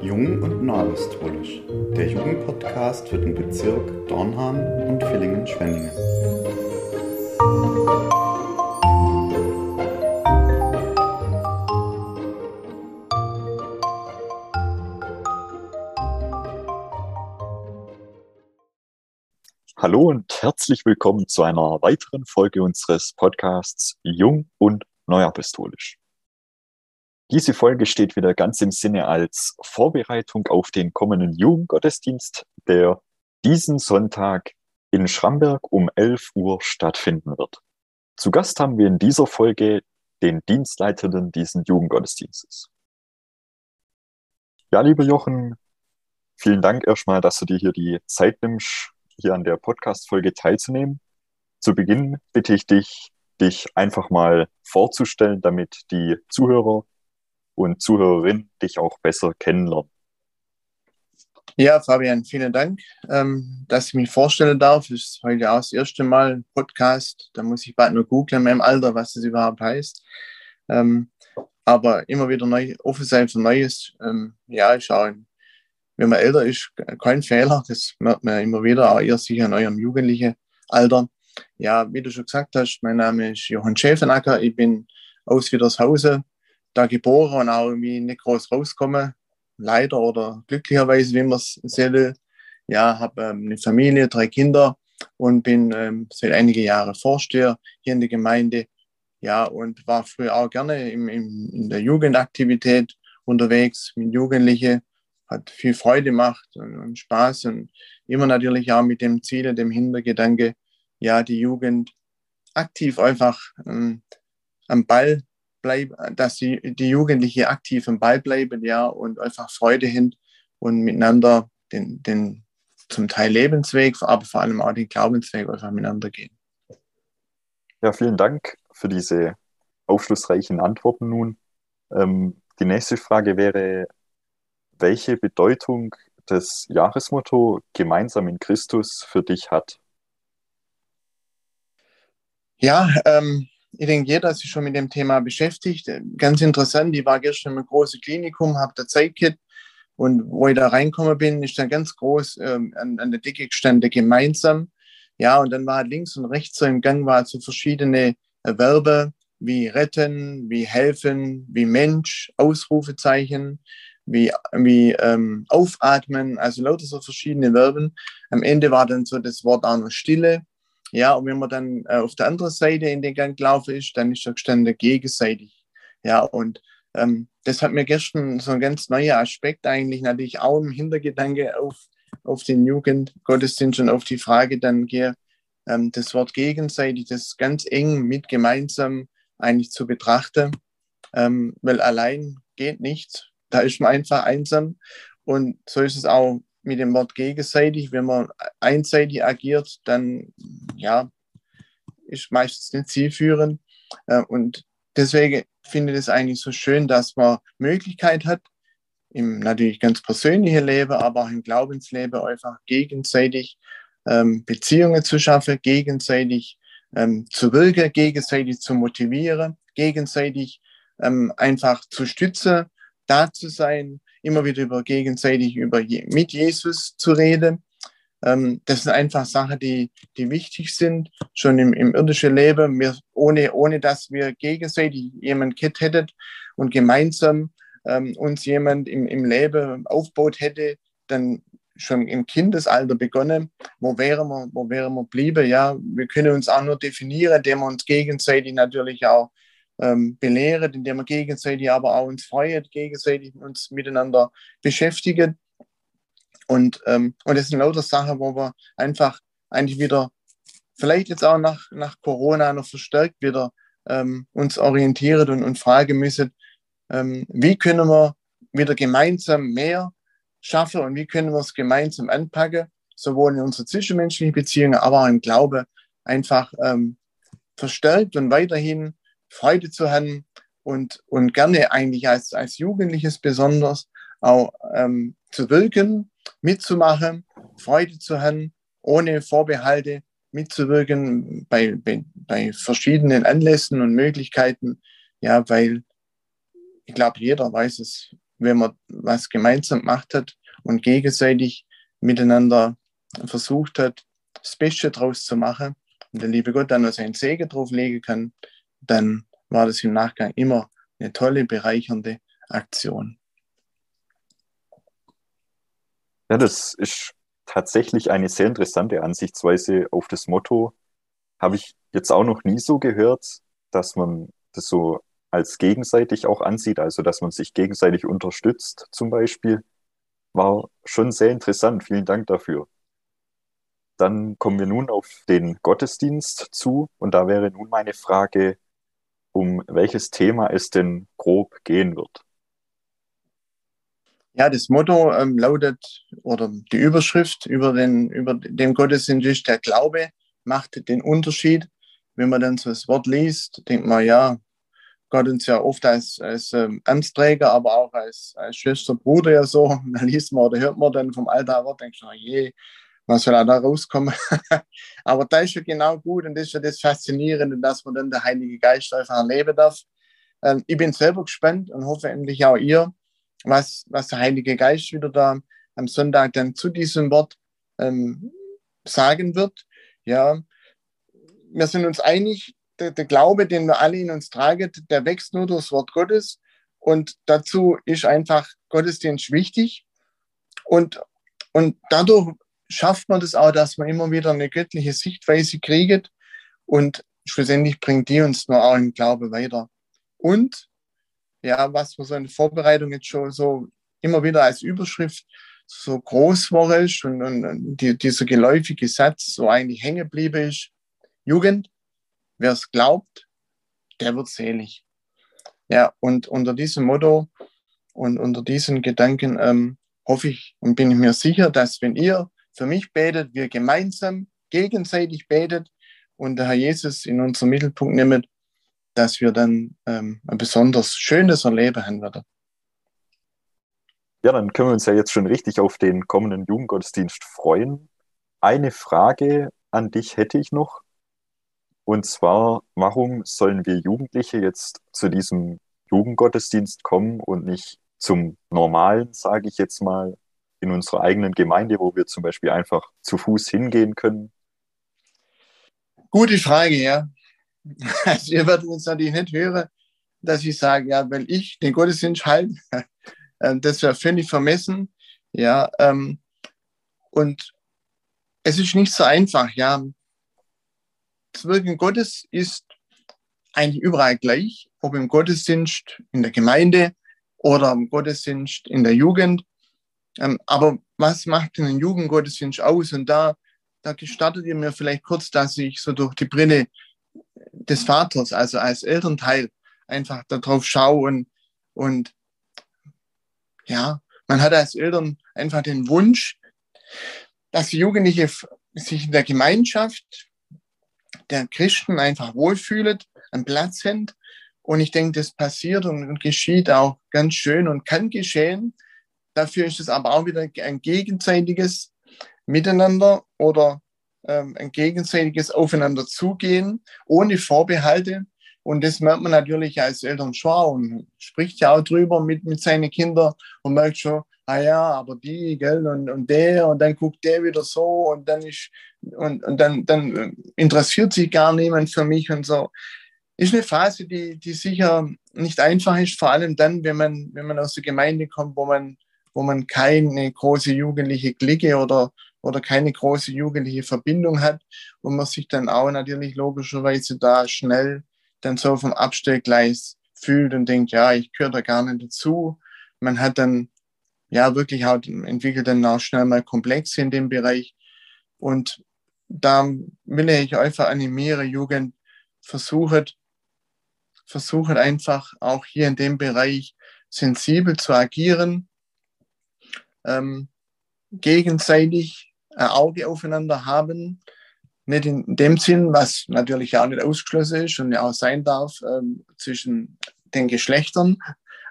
Jung und Neuapostolisch, der Jugendpodcast für den Bezirk Dornham und Villingen-Schwenningen. Hallo und herzlich willkommen zu einer weiteren Folge unseres Podcasts Jung und Neuapostolisch. Diese Folge steht wieder ganz im Sinne als Vorbereitung auf den kommenden Jugendgottesdienst, der diesen Sonntag in Schramberg um 11 Uhr stattfinden wird. Zu Gast haben wir in dieser Folge den Dienstleitenden diesen Jugendgottesdienstes. Ja, lieber Jochen, vielen Dank erstmal, dass du dir hier die Zeit nimmst, hier an der Podcast-Folge teilzunehmen. Zu Beginn bitte ich dich, dich einfach mal vorzustellen, damit die Zuhörer und Zuhörerinnen dich auch besser kennenlernen. Ja, Fabian, vielen Dank, ähm, dass ich mich vorstellen darf. Das ist heute auch das erste Mal ein Podcast. Da muss ich bald nur googeln in meinem Alter, was das überhaupt heißt. Ähm, aber immer wieder neu, offen sein für Neues. Ähm, ja, ich schaue wenn man älter ist, kein Fehler. Das merkt man immer wieder, auch ihr sicher in eurem jugendlichen Alter. Ja, wie du schon gesagt hast, mein Name ist Johann Schäfenacker. Ich bin aus Wiedershausen, da geboren und auch irgendwie nicht groß rausgekommen. Leider oder glücklicherweise, wie man es sehen will. Ja, habe ähm, eine Familie, drei Kinder und bin ähm, seit einigen Jahren Vorsteher hier in der Gemeinde. Ja, und war früher auch gerne im, im, in der Jugendaktivität unterwegs mit Jugendlichen hat viel Freude gemacht und, und, Spaß und immer natürlich auch mit dem Ziel, dem Hintergedanke, ja, die Jugend aktiv einfach ähm, am Ball bleiben, dass die, die Jugendliche aktiv am Ball bleiben, ja, und einfach Freude hin und miteinander den, den zum Teil Lebensweg, aber vor allem auch den Glaubensweg einfach miteinander gehen. Ja, vielen Dank für diese aufschlussreichen Antworten nun. Ähm, die nächste Frage wäre, welche Bedeutung das Jahresmotto Gemeinsam in Christus für dich hat. Ja, ähm, ich denke, jeder ist sich schon mit dem Thema beschäftigt. Ganz interessant, ich war gestern im großen Klinikum, habe da Zeit gehabt und wo ich da reinkommen bin, ist dann ganz groß ähm, an, an, der Decke gestanden, gemeinsam. Ja, und dann war links und rechts so im Gang war so verschiedene Verbe wie retten, wie helfen, wie Mensch, Ausrufezeichen wie, wie ähm, aufatmen, also lauter so verschiedene Verben. Am Ende war dann so das Wort auch noch Stille. Ja, und wenn man dann äh, auf der anderen Seite in den Gang gelaufen ist, dann ist da gestanden gegenseitig. Ja, und ähm, das hat mir gestern so ein ganz neuer Aspekt eigentlich natürlich auch im Hintergedanke auf, auf den Jugendgottesdienst und auf die Frage dann gehe, ähm, das Wort gegenseitig, das ganz eng mit gemeinsam eigentlich zu betrachten, ähm, weil allein geht nichts da ist man einfach einsam. Und so ist es auch mit dem Wort gegenseitig. Wenn man einseitig agiert, dann ja, ist meistens nicht zielführend. Äh, und deswegen finde ich es eigentlich so schön, dass man Möglichkeit hat, im natürlich ganz persönlichen Leben, aber auch im Glaubensleben einfach gegenseitig ähm, Beziehungen zu schaffen, gegenseitig ähm, zu wirken, gegenseitig zu motivieren, gegenseitig ähm, einfach zu stützen da zu sein, immer wieder über gegenseitig über mit Jesus zu reden. Ähm, das sind einfach Sachen, die, die wichtig sind, schon im, im irdischen Leben, wir, ohne, ohne dass wir gegenseitig jemand kennt hätten und gemeinsam ähm, uns jemand im, im Leben aufbaut hätte, dann schon im Kindesalter begonnen, wo wären wir, wo wären wir blieben, ja, wir können uns auch nur definieren, indem wir uns gegenseitig natürlich auch ähm, belehrt, indem wir gegenseitig aber auch uns freuen, gegenseitig uns miteinander beschäftigen. Und, ähm, und das sind lauter Sachen, wo wir einfach eigentlich wieder, vielleicht jetzt auch nach, nach Corona noch verstärkt wieder ähm, uns orientieren und, und fragen müssen, ähm, wie können wir wieder gemeinsam mehr schaffen und wie können wir es gemeinsam anpacken, sowohl in unsere zwischenmenschlichen Beziehungen, aber auch im Glaube einfach ähm, verstärkt und weiterhin Freude zu haben und, und gerne eigentlich als, als Jugendliches besonders auch ähm, zu wirken, mitzumachen, Freude zu haben, ohne Vorbehalte mitzuwirken bei, bei, bei verschiedenen Anlässen und Möglichkeiten, ja, weil ich glaube, jeder weiß es, wenn man was gemeinsam gemacht hat und gegenseitig miteinander versucht hat, das Beste draus zu machen und der liebe Gott dann noch seinen Segen drauf legen kann, dann war das im Nachgang immer eine tolle, bereichernde Aktion. Ja, das ist tatsächlich eine sehr interessante Ansichtsweise auf das Motto. Habe ich jetzt auch noch nie so gehört, dass man das so als gegenseitig auch ansieht, also dass man sich gegenseitig unterstützt zum Beispiel. War schon sehr interessant. Vielen Dank dafür. Dann kommen wir nun auf den Gottesdienst zu und da wäre nun meine Frage, um welches Thema es denn grob gehen wird. Ja, das Motto ähm, lautet, oder die Überschrift über den, über den Gottesdienst ist, der Glaube macht den Unterschied. Wenn man dann so das Wort liest, denkt man, ja, Gott uns ja oft als, als ähm, Amtsträger, aber auch als, als Schwester, Bruder ja so. Dann liest man oder hört man dann vom alten Wort, denkt man, je, was soll da rauskommen? aber da ist ja genau gut und das ist ja das Faszinierende, dass man dann der Heilige Geist einfach erleben darf. Ähm, ich bin selber gespannt und hoffe endlich auch ihr, was, was der Heilige Geist wieder da am Sonntag dann zu diesem Wort ähm, sagen wird. Ja, wir sind uns einig, der, der, Glaube, den wir alle in uns tragen, der wächst nur durch das Wort Gottes. Und dazu ist einfach Gottesdienst wichtig. Und, und dadurch schafft man das auch, dass man immer wieder eine göttliche Sichtweise kriegt. Und schlussendlich bringt die uns nur auch im Glaube weiter. Und ja, was für so eine Vorbereitung jetzt schon so immer wieder als Überschrift so groß war ist und, und die, dieser geläufige Satz so eigentlich hängen geblieben ist. Jugend, wer es glaubt, der wird selig. Ja, und unter diesem Motto und unter diesen Gedanken ähm, hoffe ich und bin ich mir sicher, dass wenn ihr für mich betet, wir gemeinsam gegenseitig betet und der Herr Jesus in unseren Mittelpunkt nimmt, dass wir dann ähm, ein besonders schönes Erleben haben werden. Ja, dann können wir uns ja jetzt schon richtig auf den kommenden Jugendgottesdienst freuen. Eine Frage an dich hätte ich noch. Und zwar, warum sollen wir Jugendliche jetzt zu diesem Jugendgottesdienst kommen und nicht zum normalen, sage ich jetzt mal, in unserer eigenen Gemeinde, wo wir zum Beispiel einfach zu Fuß hingehen können? Gute Frage, ja. Also ihr werdet uns natürlich nicht hören, dass ich sage, ja, weil ich den Gottesdienst halte, äh, das wäre völlig vermessen. Ja, ähm, und es ist nicht so einfach, ja. Das Wirken Gottes ist eigentlich überall gleich, ob im Gottesdienst in der Gemeinde oder im Gottesdienst in der Jugend. Ähm, aber was macht denn ein Jugendgottesdienst aus? Und da, da gestattet ihr mir vielleicht kurz, dass ich so durch die Brille des Vaters, also als Elternteil, einfach darauf schaue und, und ja, man hat als Eltern einfach den Wunsch, dass die Jugendliche sich in der Gemeinschaft der Christen einfach wohlfühlen, einen Platz haben. Und ich denke, das passiert und geschieht auch ganz schön und kann geschehen. Dafür ist es aber auch wieder ein gegenseitiges Miteinander oder ähm, ein gegenseitiges Aufeinander zugehen, ohne Vorbehalte. Und das merkt man natürlich als Eltern schon und spricht ja auch drüber mit, mit seinen Kindern und merkt schon, ah ja, aber die, gell, und, und der, und dann guckt der wieder so und dann ist, und, und dann, dann interessiert sich gar niemand für mich und so. Ist eine Phase, die, die sicher nicht einfach ist, vor allem dann, wenn man, wenn man aus der Gemeinde kommt, wo man, wo man keine große jugendliche Clique oder, oder keine große jugendliche Verbindung hat und man sich dann auch natürlich logischerweise da schnell dann so vom Abstellgleis fühlt und denkt, ja, ich gehöre da gar nicht dazu. Man hat dann ja wirklich auch entwickelt dann auch schnell mal Komplexe in dem Bereich. Und da will ich einfach animieren, Jugend, versucht, versucht einfach auch hier in dem Bereich sensibel zu agieren, ähm, gegenseitig ein Auge aufeinander haben. Nicht in dem Sinn, was natürlich auch nicht ausgeschlossen ist und ja auch sein darf ähm, zwischen den Geschlechtern.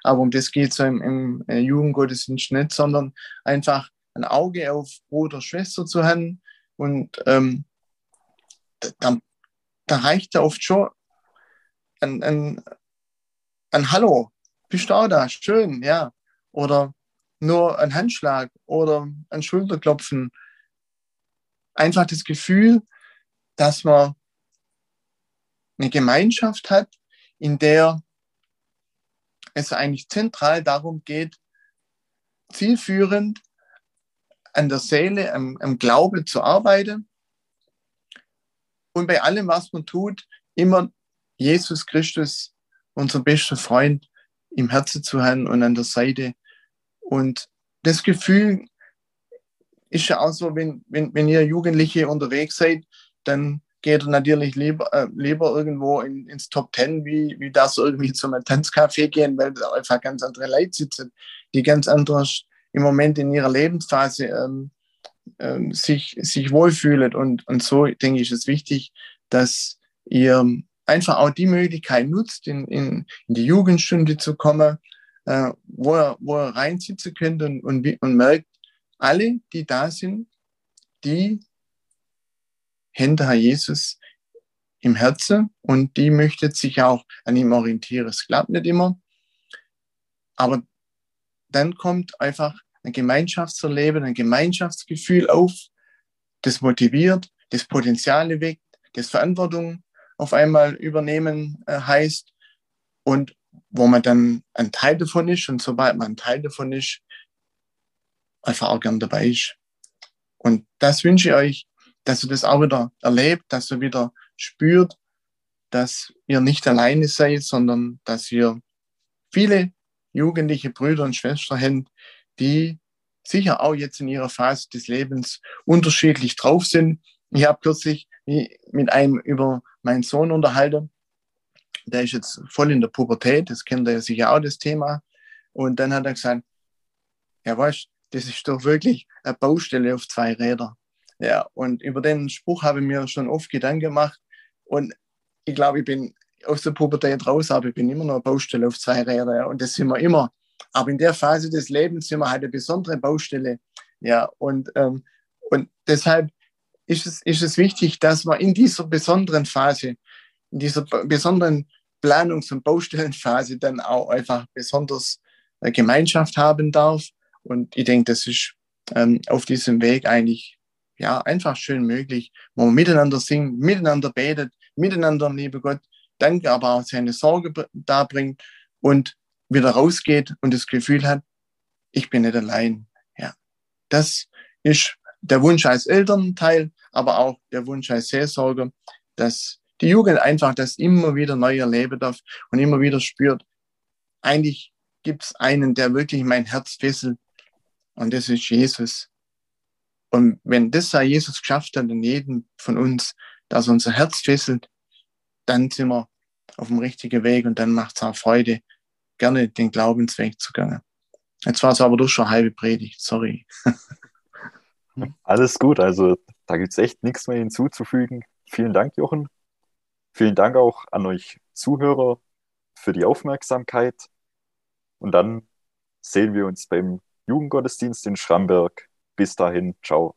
Aber um das geht es im, im äh, Jugendgottesdienst nicht, sondern einfach ein Auge auf Bruder, Schwester zu haben. Und ähm, da, da reicht ja oft schon ein, ein, ein Hallo bist du auch da? Schön, ja. Oder nur ein Handschlag oder ein Schulterklopfen. Einfach das Gefühl, dass man eine Gemeinschaft hat, in der es eigentlich zentral darum geht, zielführend an der Seele, am, am Glaube zu arbeiten und bei allem, was man tut, immer Jesus Christus, unser bester Freund, im Herzen zu haben und an der Seite. Und das Gefühl ist ja auch so, wenn, wenn, wenn ihr Jugendliche unterwegs seid, dann geht er natürlich lieber, äh, lieber irgendwo in, ins Top Ten, wie, wie das irgendwie zum Tanzcafé gehen, weil da einfach ganz andere Leute sitzen, die ganz anders im Moment in ihrer Lebensphase ähm, ähm, sich, sich wohlfühlen. Und, und so, denke ich, ist es wichtig, dass ihr einfach auch die Möglichkeit nutzt, in, in, in die Jugendstunde zu kommen, äh, wo, er, wo er reinsitzen könnt und, und, und merkt, alle, die da sind, die hinter Jesus im Herzen und die möchte sich auch an ihm orientieren. Es klappt nicht immer, aber dann kommt einfach ein Gemeinschaftserleben, ein Gemeinschaftsgefühl auf, das motiviert, das Potenziale weckt, das Verantwortung auf einmal übernehmen äh, heißt und wo man dann ein Teil davon ist und sobald man ein Teil davon ist, einfach auch gern dabei ist. Und das wünsche ich euch, dass ihr das auch wieder erlebt, dass ihr wieder spürt, dass ihr nicht alleine seid, sondern dass ihr viele jugendliche Brüder und Schwestern habt, die sicher auch jetzt in ihrer Phase des Lebens unterschiedlich drauf sind. Ich habe kürzlich mit einem über meinen Sohn unterhalten. Der ist jetzt voll in der Pubertät, das kennt er ja sicher auch, das Thema. Und dann hat er gesagt, ja weißt, das ist doch wirklich eine Baustelle auf zwei Räder. Ja, und über den Spruch habe ich mir schon oft Gedanken gemacht. Und ich glaube, ich bin aus der Pubertät raus, aber ich bin immer noch eine Baustelle auf zwei Räder. Ja, und das sind wir immer. Aber in der Phase des Lebens sind wir halt eine besondere Baustelle. Ja, und, ähm, und deshalb ist es, ist es wichtig, dass man in dieser besonderen Phase, in dieser besonderen Planungs- und Baustellenphase dann auch einfach besonders äh, Gemeinschaft haben darf. Und ich denke, das ist ähm, auf diesem Weg eigentlich ja einfach schön möglich, wo man miteinander singt, miteinander betet, miteinander, liebe Gott, danke, aber auch seine Sorge darbringt und wieder rausgeht und das Gefühl hat, ich bin nicht allein. Ja, das ist der Wunsch als Elternteil, aber auch der Wunsch als Seelsorger, dass die Jugend einfach das immer wieder neu erleben darf und immer wieder spürt, eigentlich gibt es einen, der wirklich mein Herz fesselt und das ist Jesus. Und wenn das sei Jesus geschafft hat in jedem von uns, dass unser Herz fesselt, dann sind wir auf dem richtigen Weg und dann macht es auch Freude, gerne den Glaubensweg zu gehen. Jetzt war es aber doch schon halbe Predigt, sorry. Alles gut, also da gibt es echt nichts mehr hinzuzufügen. Vielen Dank, Jochen. Vielen Dank auch an euch Zuhörer für die Aufmerksamkeit. Und dann sehen wir uns beim Jugendgottesdienst in Schramberg. Bis dahin, ciao.